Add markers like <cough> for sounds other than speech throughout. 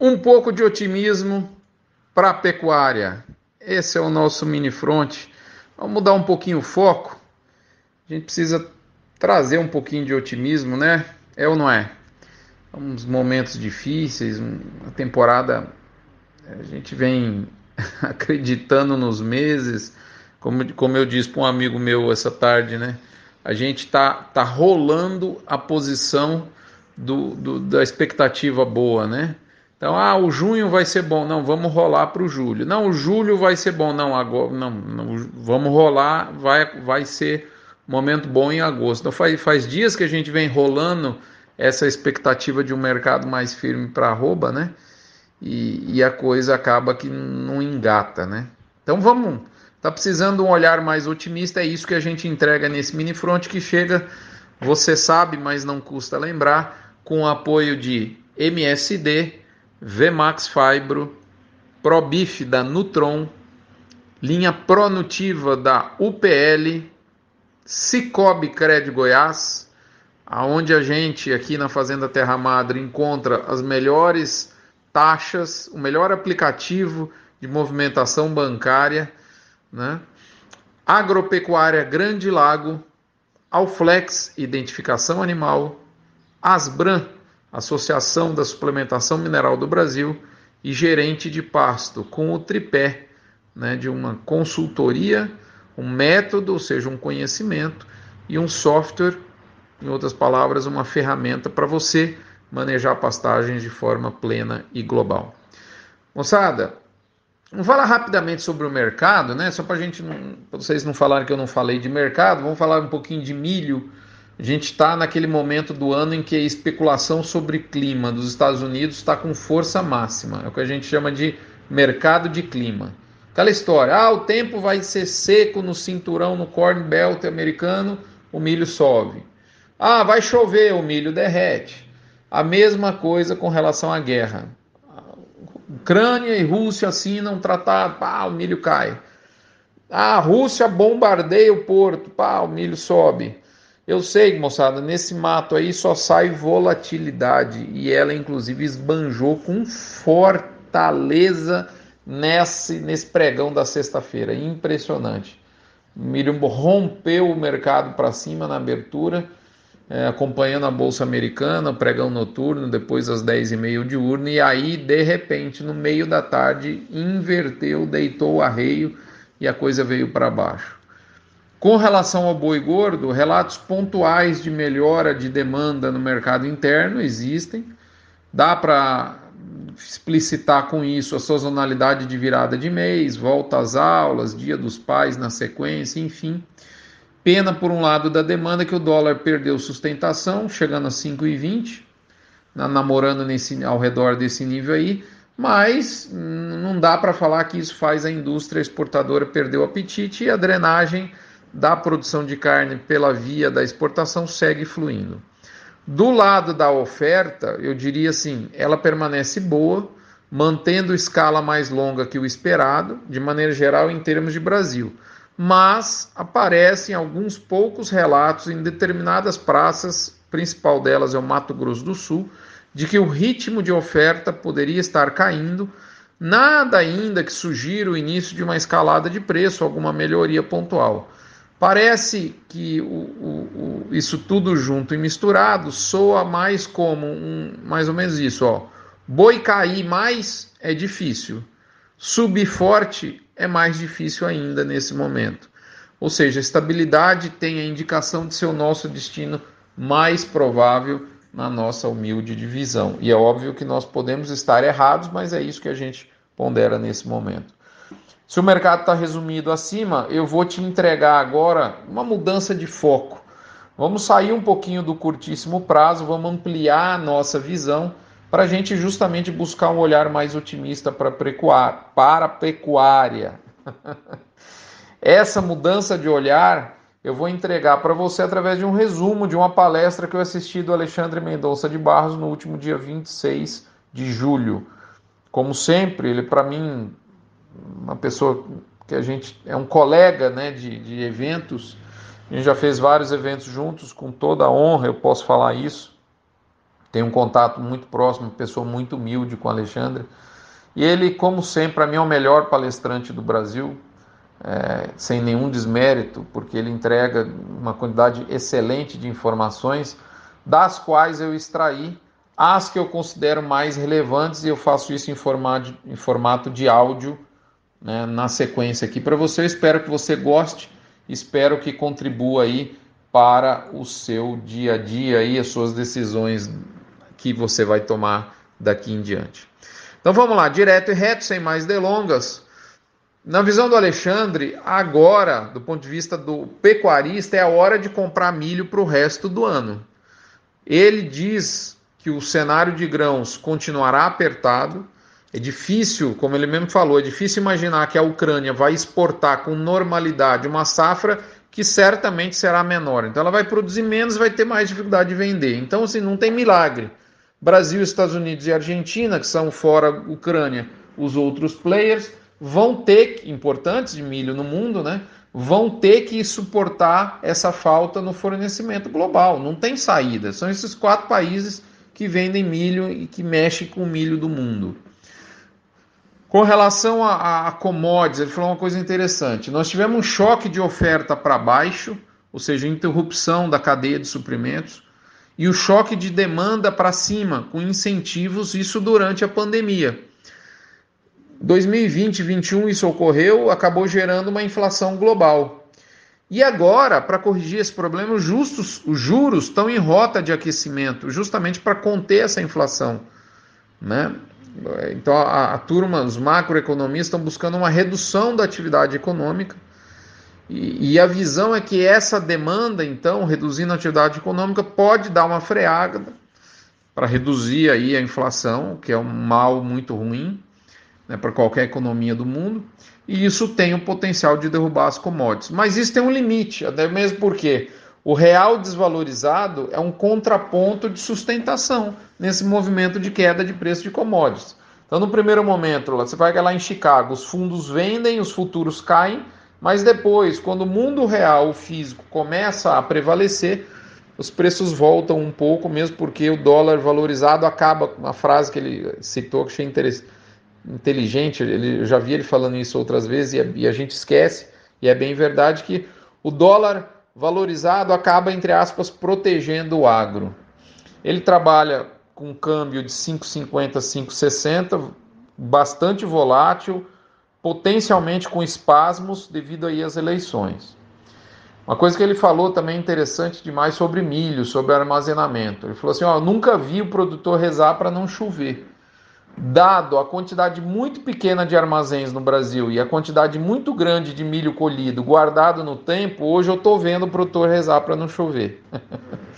Um pouco de otimismo para a pecuária. Esse é o nosso mini front. Vamos mudar um pouquinho o foco. A gente precisa trazer um pouquinho de otimismo, né? É ou não é? Uns momentos difíceis, uma temporada. A gente vem <laughs> acreditando nos meses, como, como eu disse para um amigo meu essa tarde, né? A gente tá, tá rolando a posição do, do, da expectativa boa, né? Então, ah, o junho vai ser bom, não, vamos rolar para o julho. Não, o julho vai ser bom, não, agora, não, não, vamos rolar, vai, vai ser momento bom em agosto. Então, faz, faz dias que a gente vem rolando essa expectativa de um mercado mais firme para arroba, né? E, e, a coisa acaba que não engata, né? Então, vamos, tá precisando um olhar mais otimista, é isso que a gente entrega nesse mini front que chega, você sabe, mas não custa lembrar, com o apoio de MSD, Vmax Fibro, ProBif da Nutron, linha Pronutiva da UPL, Cicobi Cred Goiás, aonde a gente aqui na Fazenda Terra Madre encontra as melhores taxas, o melhor aplicativo de movimentação bancária, né? Agropecuária Grande Lago, Alflex Identificação Animal, Asbran Associação da Suplementação Mineral do Brasil, e gerente de pasto, com o tripé né, de uma consultoria, um método, ou seja, um conhecimento, e um software, em outras palavras, uma ferramenta para você manejar pastagens de forma plena e global. Moçada, vamos falar rapidamente sobre o mercado, né? Só para gente, para vocês não falarem que eu não falei de mercado, vamos falar um pouquinho de milho a gente está naquele momento do ano em que a especulação sobre clima dos Estados Unidos está com força máxima. É o que a gente chama de mercado de clima. Aquela história, ah, o tempo vai ser seco no cinturão, no corn belt americano, o milho sobe. Ah, vai chover, o milho derrete. A mesma coisa com relação à guerra. Ucrânia e Rússia assinam um tratado, pá, o milho cai. Ah, a Rússia bombardeia o porto, pá, o milho sobe. Eu sei, moçada, nesse mato aí só sai volatilidade e ela inclusive esbanjou com fortaleza nesse, nesse pregão da sexta-feira. Impressionante. Miriam rompeu o mercado para cima na abertura, é, acompanhando a Bolsa Americana, pregão noturno, depois às 10h30 de urna, e aí, de repente, no meio da tarde, inverteu, deitou o arreio e a coisa veio para baixo. Com relação ao boi gordo, relatos pontuais de melhora de demanda no mercado interno existem. Dá para explicitar com isso a sazonalidade de virada de mês, volta às aulas, dia dos pais na sequência, enfim. Pena, por um lado, da demanda que o dólar perdeu sustentação, chegando a 5,20, namorando nesse, ao redor desse nível aí, mas não dá para falar que isso faz a indústria exportadora perder o apetite e a drenagem da produção de carne pela via da exportação segue fluindo. Do lado da oferta, eu diria assim, ela permanece boa, mantendo escala mais longa que o esperado, de maneira geral em termos de Brasil. Mas aparecem alguns poucos relatos em determinadas praças, principal delas é o Mato Grosso do Sul, de que o ritmo de oferta poderia estar caindo, nada ainda que sugira o início de uma escalada de preço, alguma melhoria pontual. Parece que o, o, o, isso tudo junto e misturado soa mais como um, mais ou menos isso, ó. Boi cair mais é difícil, subir forte é mais difícil ainda nesse momento. Ou seja, a estabilidade tem a indicação de ser o nosso destino mais provável na nossa humilde divisão. E é óbvio que nós podemos estar errados, mas é isso que a gente pondera nesse momento. Se o mercado está resumido acima, eu vou te entregar agora uma mudança de foco. Vamos sair um pouquinho do curtíssimo prazo, vamos ampliar a nossa visão para a gente justamente buscar um olhar mais otimista para a pecuária. <laughs> Essa mudança de olhar eu vou entregar para você através de um resumo de uma palestra que eu assisti do Alexandre Mendonça de Barros no último dia 26 de julho. Como sempre, ele para mim uma pessoa que a gente é um colega né, de, de eventos. A gente já fez vários eventos juntos, com toda a honra, eu posso falar isso. tenho um contato muito próximo, pessoa muito humilde com o Alexandre. E ele, como sempre, para mim é o melhor palestrante do Brasil, é, sem nenhum desmérito, porque ele entrega uma quantidade excelente de informações, das quais eu extraí as que eu considero mais relevantes e eu faço isso em formato, em formato de áudio né, na sequência aqui para você. Eu espero que você goste, espero que contribua aí para o seu dia a dia e as suas decisões que você vai tomar daqui em diante. Então vamos lá, direto e reto, sem mais delongas. Na visão do Alexandre, agora, do ponto de vista do pecuarista, é a hora de comprar milho para o resto do ano. Ele diz que o cenário de grãos continuará apertado. É difícil, como ele mesmo falou, é difícil imaginar que a Ucrânia vai exportar com normalidade uma safra que certamente será menor. Então ela vai produzir menos, vai ter mais dificuldade de vender. Então assim, não tem milagre. Brasil, Estados Unidos e Argentina, que são fora Ucrânia, os outros players, vão ter, importantes de milho no mundo, né? Vão ter que suportar essa falta no fornecimento global. Não tem saída. São esses quatro países que vendem milho e que mexem com o milho do mundo. Com relação a, a commodities, ele falou uma coisa interessante. Nós tivemos um choque de oferta para baixo, ou seja, interrupção da cadeia de suprimentos e o choque de demanda para cima, com incentivos, isso durante a pandemia. 2020 e 2021 isso ocorreu, acabou gerando uma inflação global. E agora, para corrigir esse problema, os, justos, os juros estão em rota de aquecimento, justamente para conter essa inflação. Né? Então, a, a turma, os macroeconomistas estão buscando uma redução da atividade econômica e, e, a visão é que essa demanda, então, reduzindo a atividade econômica, pode dar uma freada para reduzir aí a inflação, que é um mal muito ruim né, para qualquer economia do mundo, e isso tem o potencial de derrubar as commodities. Mas isso tem um limite, até mesmo porque o real desvalorizado é um contraponto de sustentação nesse movimento de queda de preço de commodities. Então, no primeiro momento, você vai lá em Chicago, os fundos vendem, os futuros caem, mas depois, quando o mundo real, o físico, começa a prevalecer, os preços voltam um pouco, mesmo porque o dólar valorizado acaba. Uma frase que ele citou que achei inteligente, ele, eu já vi ele falando isso outras vezes e a, e a gente esquece, e é bem verdade que o dólar valorizado acaba, entre aspas, protegendo o agro. Ele trabalha com um câmbio de 5,50, 5,60, bastante volátil potencialmente com espasmos devido aí às eleições. Uma coisa que ele falou também interessante demais sobre milho, sobre armazenamento. Ele falou assim: ó, nunca vi o produtor rezar para não chover. Dado a quantidade muito pequena de armazéns no Brasil e a quantidade muito grande de milho colhido guardado no tempo, hoje eu estou vendo o produtor rezar para não chover. <laughs>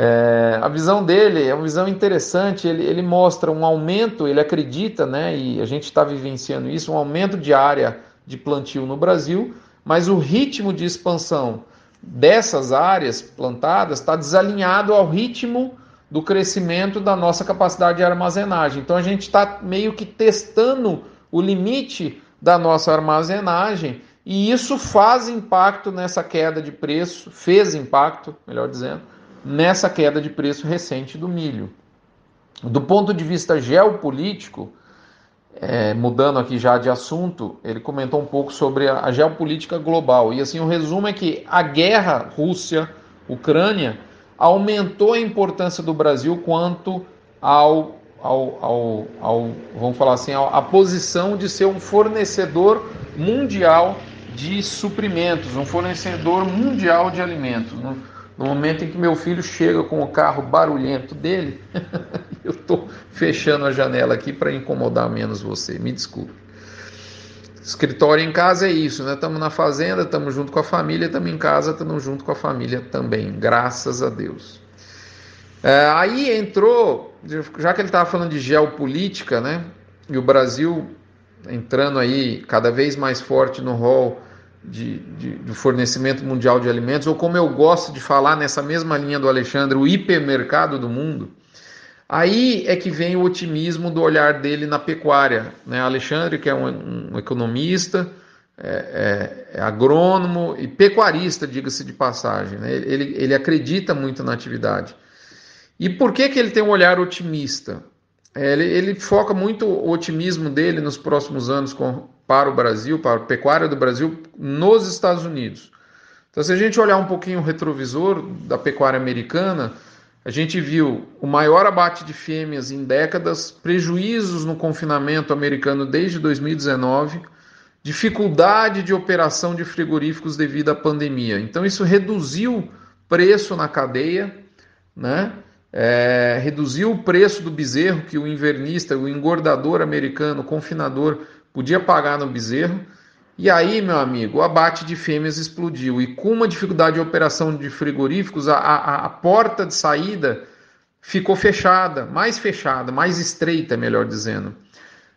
É, a visão dele é uma visão interessante, ele, ele mostra um aumento, ele acredita, né, e a gente está vivenciando isso, um aumento de área de plantio no Brasil, mas o ritmo de expansão dessas áreas plantadas está desalinhado ao ritmo do crescimento da nossa capacidade de armazenagem. Então a gente está meio que testando o limite da nossa armazenagem e isso faz impacto nessa queda de preço, fez impacto, melhor dizendo, nessa queda de preço recente do milho. Do ponto de vista geopolítico, é, mudando aqui já de assunto, ele comentou um pouco sobre a, a, geopolítica global. E assim, o resumo é que a guerra Rússia-Ucrânia aumentou a importância do Brasil quanto ao, ao, ao, ao vamos falar assim, a posição de ser um fornecedor mundial de suprimentos, um fornecedor mundial de alimentos. No momento em que meu filho chega com o carro barulhento dele, <laughs> eu estou fechando a janela aqui para incomodar menos você. Me desculpe. Escritório em casa é isso, né? Estamos na fazenda, estamos junto com a família, estamos em casa, estamos junto com a família também, graças a Deus. É, aí entrou, já que ele estava falando de geopolítica, né? E o Brasil entrando aí cada vez mais forte no rol de, de, de, fornecimento mundial de alimentos, ou como eu gosto de falar nessa mesma linha do Alexandre, o hipermercado do mundo, aí é que vem o otimismo do olhar dele na pecuária. Né? Alexandre, que é um, um economista, é, é, é, agrônomo e pecuarista, diga-se de passagem, né? ele, ele acredita muito na atividade. E por que, que ele tem um olhar otimista? É, ele, ele, foca muito o otimismo dele nos próximos anos com, para o Brasil, para a pecuária do Brasil, nos Estados Unidos. Então, se a gente olhar um pouquinho o retrovisor da pecuária americana, a gente viu o maior abate de fêmeas em décadas, prejuízos no confinamento americano desde 2019, dificuldade de operação de frigoríficos devido à pandemia. Então, isso reduziu preço na cadeia, né? É, reduziu o preço do bezerro que o invernista, o engordador americano, o confinador, podia pagar no bezerro. E aí, meu amigo, o abate de fêmeas explodiu. E com uma dificuldade de operação de frigoríficos, a, a, a porta de saída ficou fechada, mais fechada, mais estreita, melhor dizendo.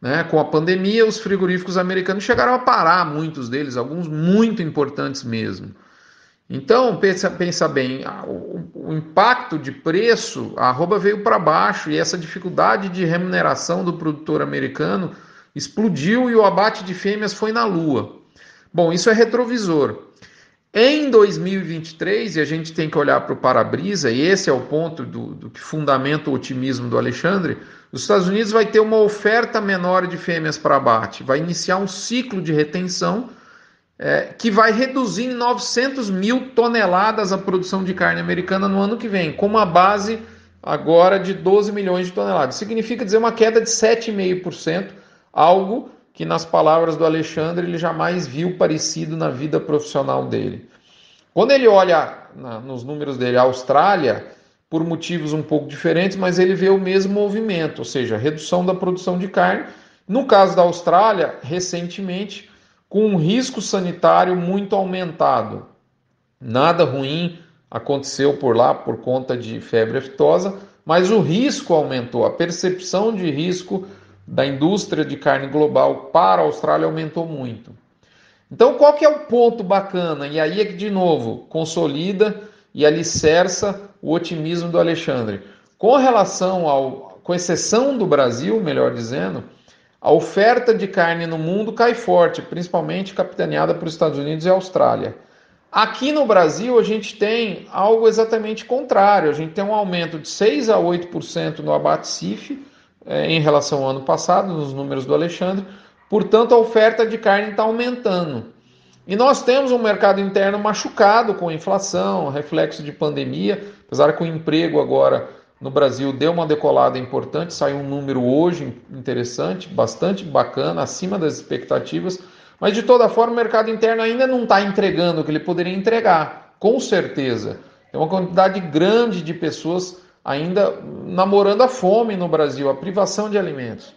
Né? Com a pandemia, os frigoríficos americanos chegaram a parar, muitos deles, alguns muito importantes mesmo. Então, pensa, pensa bem, o, o, impacto de preço, a arroba veio para baixo e essa dificuldade de remuneração do produtor americano explodiu e o abate de fêmeas foi na lua. Bom, isso é retrovisor. Em 2023, e a gente tem que olhar para o para-brisa, e esse é o ponto do, do, que fundamenta o otimismo do Alexandre, os Estados Unidos vai ter uma oferta menor de fêmeas para abate, vai iniciar um ciclo de retenção é, que vai reduzir em 900 mil toneladas a produção de carne americana no ano que vem, com uma base agora de 12 milhões de toneladas. Significa dizer uma queda de 7,5% algo que, nas palavras do Alexandre, ele jamais viu parecido na vida profissional dele. Quando ele olha na, nos números dele a Austrália, por motivos um pouco diferentes, mas ele vê o mesmo movimento, ou seja, redução da produção de carne. No caso da Austrália, recentemente, com um risco sanitário muito aumentado. Nada ruim aconteceu por lá por conta de febre aftosa, mas o risco aumentou, a percepção de risco da indústria de carne global para a Austrália aumentou muito. Então, qual que é o ponto bacana? E aí é que, de novo, consolida e alicerça o otimismo do Alexandre. Com relação ao, com exceção do Brasil, melhor dizendo, a oferta de carne no mundo cai forte, principalmente capitaneada por Estados Unidos e Austrália. Aqui no Brasil, a gente tem algo exatamente contrário. A gente tem um aumento de 6 a 8% no abate CIF, é, em relação ao ano passado, nos números do Alexandre, portanto a oferta de carne está aumentando. E nós temos um mercado interno machucado com inflação, reflexo de pandemia, apesar que o emprego agora no Brasil deu uma decolada importante, saiu um número hoje interessante, bastante bacana, acima das expectativas, mas de toda forma o mercado interno ainda não está entregando o que ele poderia entregar, com certeza. Tem uma quantidade grande de pessoas ainda namorando a fome no Brasil, a privação de alimentos.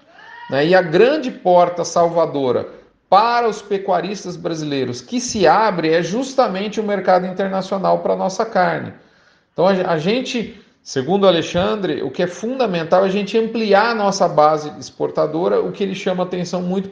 Né? E a grande porta salvadora para os pecuaristas brasileiros que se abre é justamente o mercado internacional para a nossa carne. Então a gente, segundo Alexandre, o que é fundamental é a gente ampliar a nossa base exportadora, o que ele chama atenção muito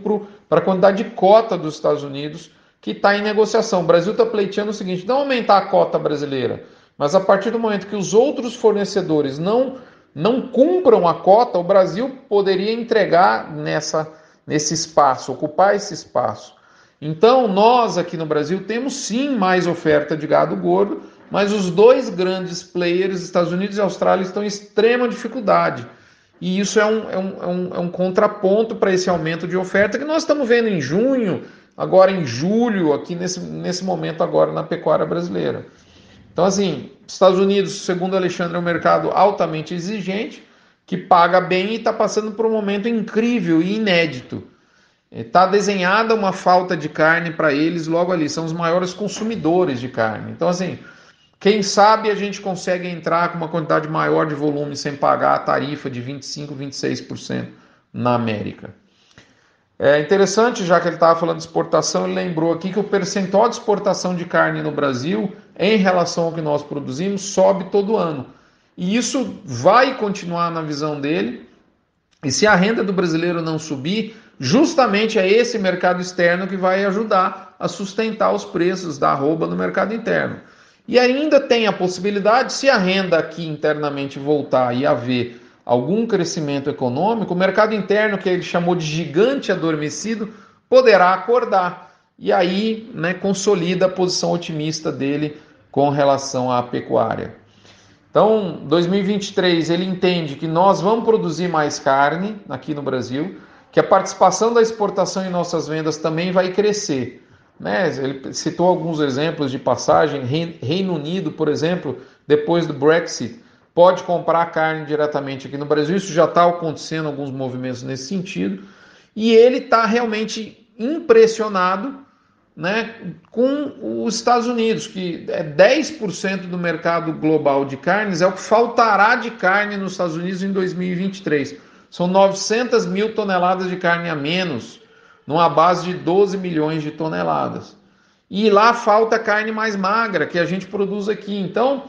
para a quantidade de cota dos Estados Unidos que está em negociação. O Brasil está pleiteando o seguinte: não aumentar a cota brasileira, mas a partir do momento que os outros fornecedores não, não cumpram a cota, o Brasil poderia entregar nessa, nesse espaço, ocupar esse espaço. Então, nós aqui no Brasil temos sim mais oferta de gado gordo, mas os dois grandes players, Estados Unidos e Austrália, estão em extrema dificuldade. E isso é um, é um, é um, é um contraponto para esse aumento de oferta que nós estamos vendo em junho, agora em julho, aqui nesse, nesse momento agora na pecuária brasileira. Então, assim, Estados Unidos, segundo Alexandre, é um mercado altamente exigente, que paga bem e está passando por um momento incrível e inédito. Está desenhada uma falta de carne para eles logo ali, são os maiores consumidores de carne. Então, assim, quem sabe a gente consegue entrar com uma quantidade maior de volume sem pagar a tarifa de 25%, 26% na América. É interessante, já que ele estava falando de exportação, ele lembrou aqui que o percentual de exportação de carne no Brasil, em relação ao que nós produzimos, sobe todo ano. E isso vai continuar na visão dele. E se a renda do brasileiro não subir, justamente é esse mercado externo que vai ajudar a sustentar os preços da arroba no mercado interno. E ainda tem a possibilidade, se a renda aqui internamente voltar e haver algum crescimento econômico, o mercado interno, que ele chamou de gigante adormecido, poderá acordar. E aí né, consolida a posição otimista dele com relação à pecuária. Então, 2023 ele entende que nós vamos produzir mais carne aqui no Brasil, que a participação da exportação em nossas vendas também vai crescer. Né? Ele citou alguns exemplos de passagem. Reino Unido, por exemplo, depois do Brexit, pode comprar carne diretamente aqui no Brasil. Isso já está acontecendo, alguns movimentos nesse sentido. E ele está realmente impressionado né, com os Estados Unidos, que é 10% do mercado global de carnes, é o que faltará de carne nos Estados Unidos em 2023. São 900 mil toneladas de carne a menos, numa base de 12 milhões de toneladas. E lá falta carne mais magra, que a gente produz aqui. Então,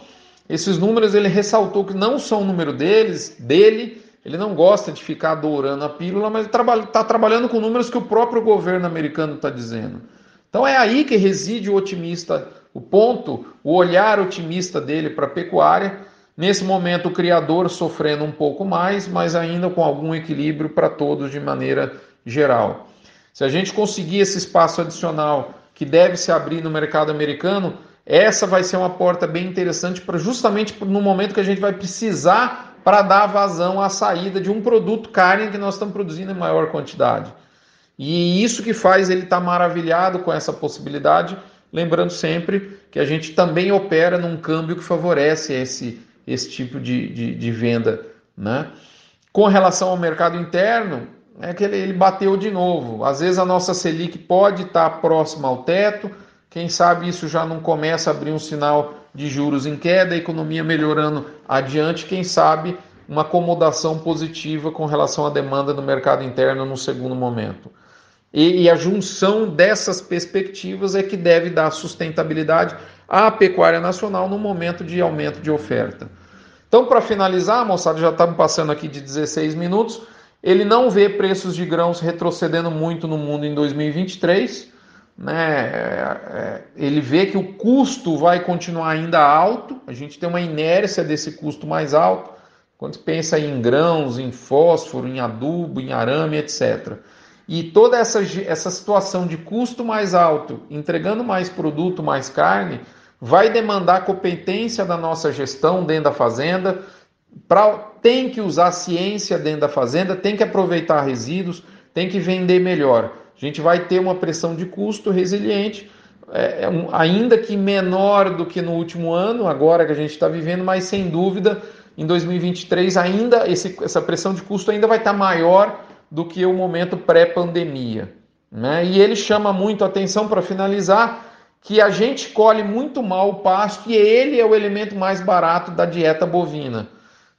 esses números ele ressaltou que não são o número deles, dele, ele não gosta de ficar dourando a pílula, mas ele está trabalhando com números que o próprio governo americano está dizendo. Então é aí que reside o otimista, o ponto, o olhar otimista dele para a pecuária. Nesse momento, o criador sofrendo um pouco mais, mas ainda com algum equilíbrio para todos de maneira geral. Se a gente conseguir esse espaço adicional que deve se abrir no mercado americano, essa vai ser uma porta bem interessante para justamente no momento que a gente vai precisar para dar vazão à saída de um produto carne que nós estamos produzindo em maior quantidade. E isso que faz ele estar tá maravilhado com essa possibilidade, lembrando sempre que a gente também opera num câmbio que favorece esse, esse tipo de, de, de venda. Né? Com relação ao mercado interno, é que ele, ele, bateu de novo. Às vezes a nossa Selic pode estar tá próxima ao teto, quem sabe isso já não começa a abrir um sinal de juros em queda, a economia melhorando adiante, quem sabe uma acomodação positiva com relação à demanda no mercado interno no segundo momento. E, e a junção dessas perspectivas é que deve dar sustentabilidade à pecuária nacional no momento de aumento de oferta. Então, para finalizar, moçada, já estamos passando aqui de 16 minutos. Ele não vê preços de grãos retrocedendo muito no mundo em 2023. Né? É, é, ele vê que o custo vai continuar ainda alto. A gente tem uma inércia desse custo mais alto. Quando pensa em grãos, em fósforo, em adubo, em arame, etc. E toda essa, essa situação de custo mais alto, entregando mais produto, mais carne, vai demandar competência da nossa gestão dentro da fazenda. Pra, tem que usar ciência dentro da fazenda, tem que aproveitar resíduos, tem que vender melhor. A gente vai ter uma pressão de custo resiliente, é, é um, ainda que menor do que no último ano, agora que a gente está vivendo, mas sem dúvida, em 2023 ainda esse, essa pressão de custo ainda vai estar tá maior do que o momento pré-pandemia. Né? E ele chama muito atenção para finalizar que a gente colhe muito mal o pasto e ele é o elemento mais barato da dieta bovina.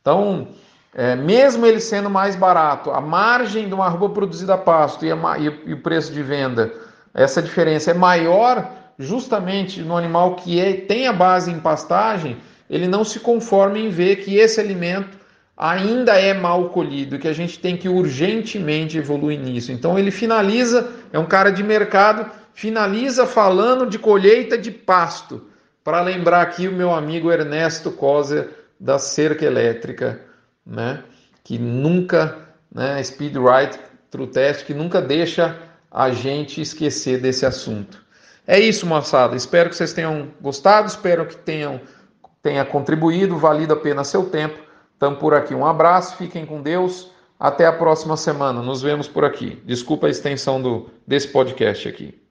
Então, é, mesmo ele sendo mais barato, a margem de uma arroba produzida a pasto e, a, e, o preço de venda, essa diferença é maior justamente no animal que é, tem a base em pastagem, ele não se conforma em ver que esse alimento ainda é mal colhido que a gente tem que urgentemente evoluir nisso. Então ele finaliza, é um cara de mercado, finaliza falando de colheita de pasto, para lembrar aqui o meu amigo Ernesto Coser da Cerca Elétrica, né? Que nunca, né, Speed Right True Test, que nunca deixa a gente esquecer desse assunto. É isso, moçada. Espero que vocês tenham gostado, espero que tenham tenha contribuído, valido a pena seu tempo. Estamos por aqui. Um abraço, fiquem com Deus. Até a próxima semana. Nos vemos por aqui. Desculpa a extensão do, desse podcast aqui.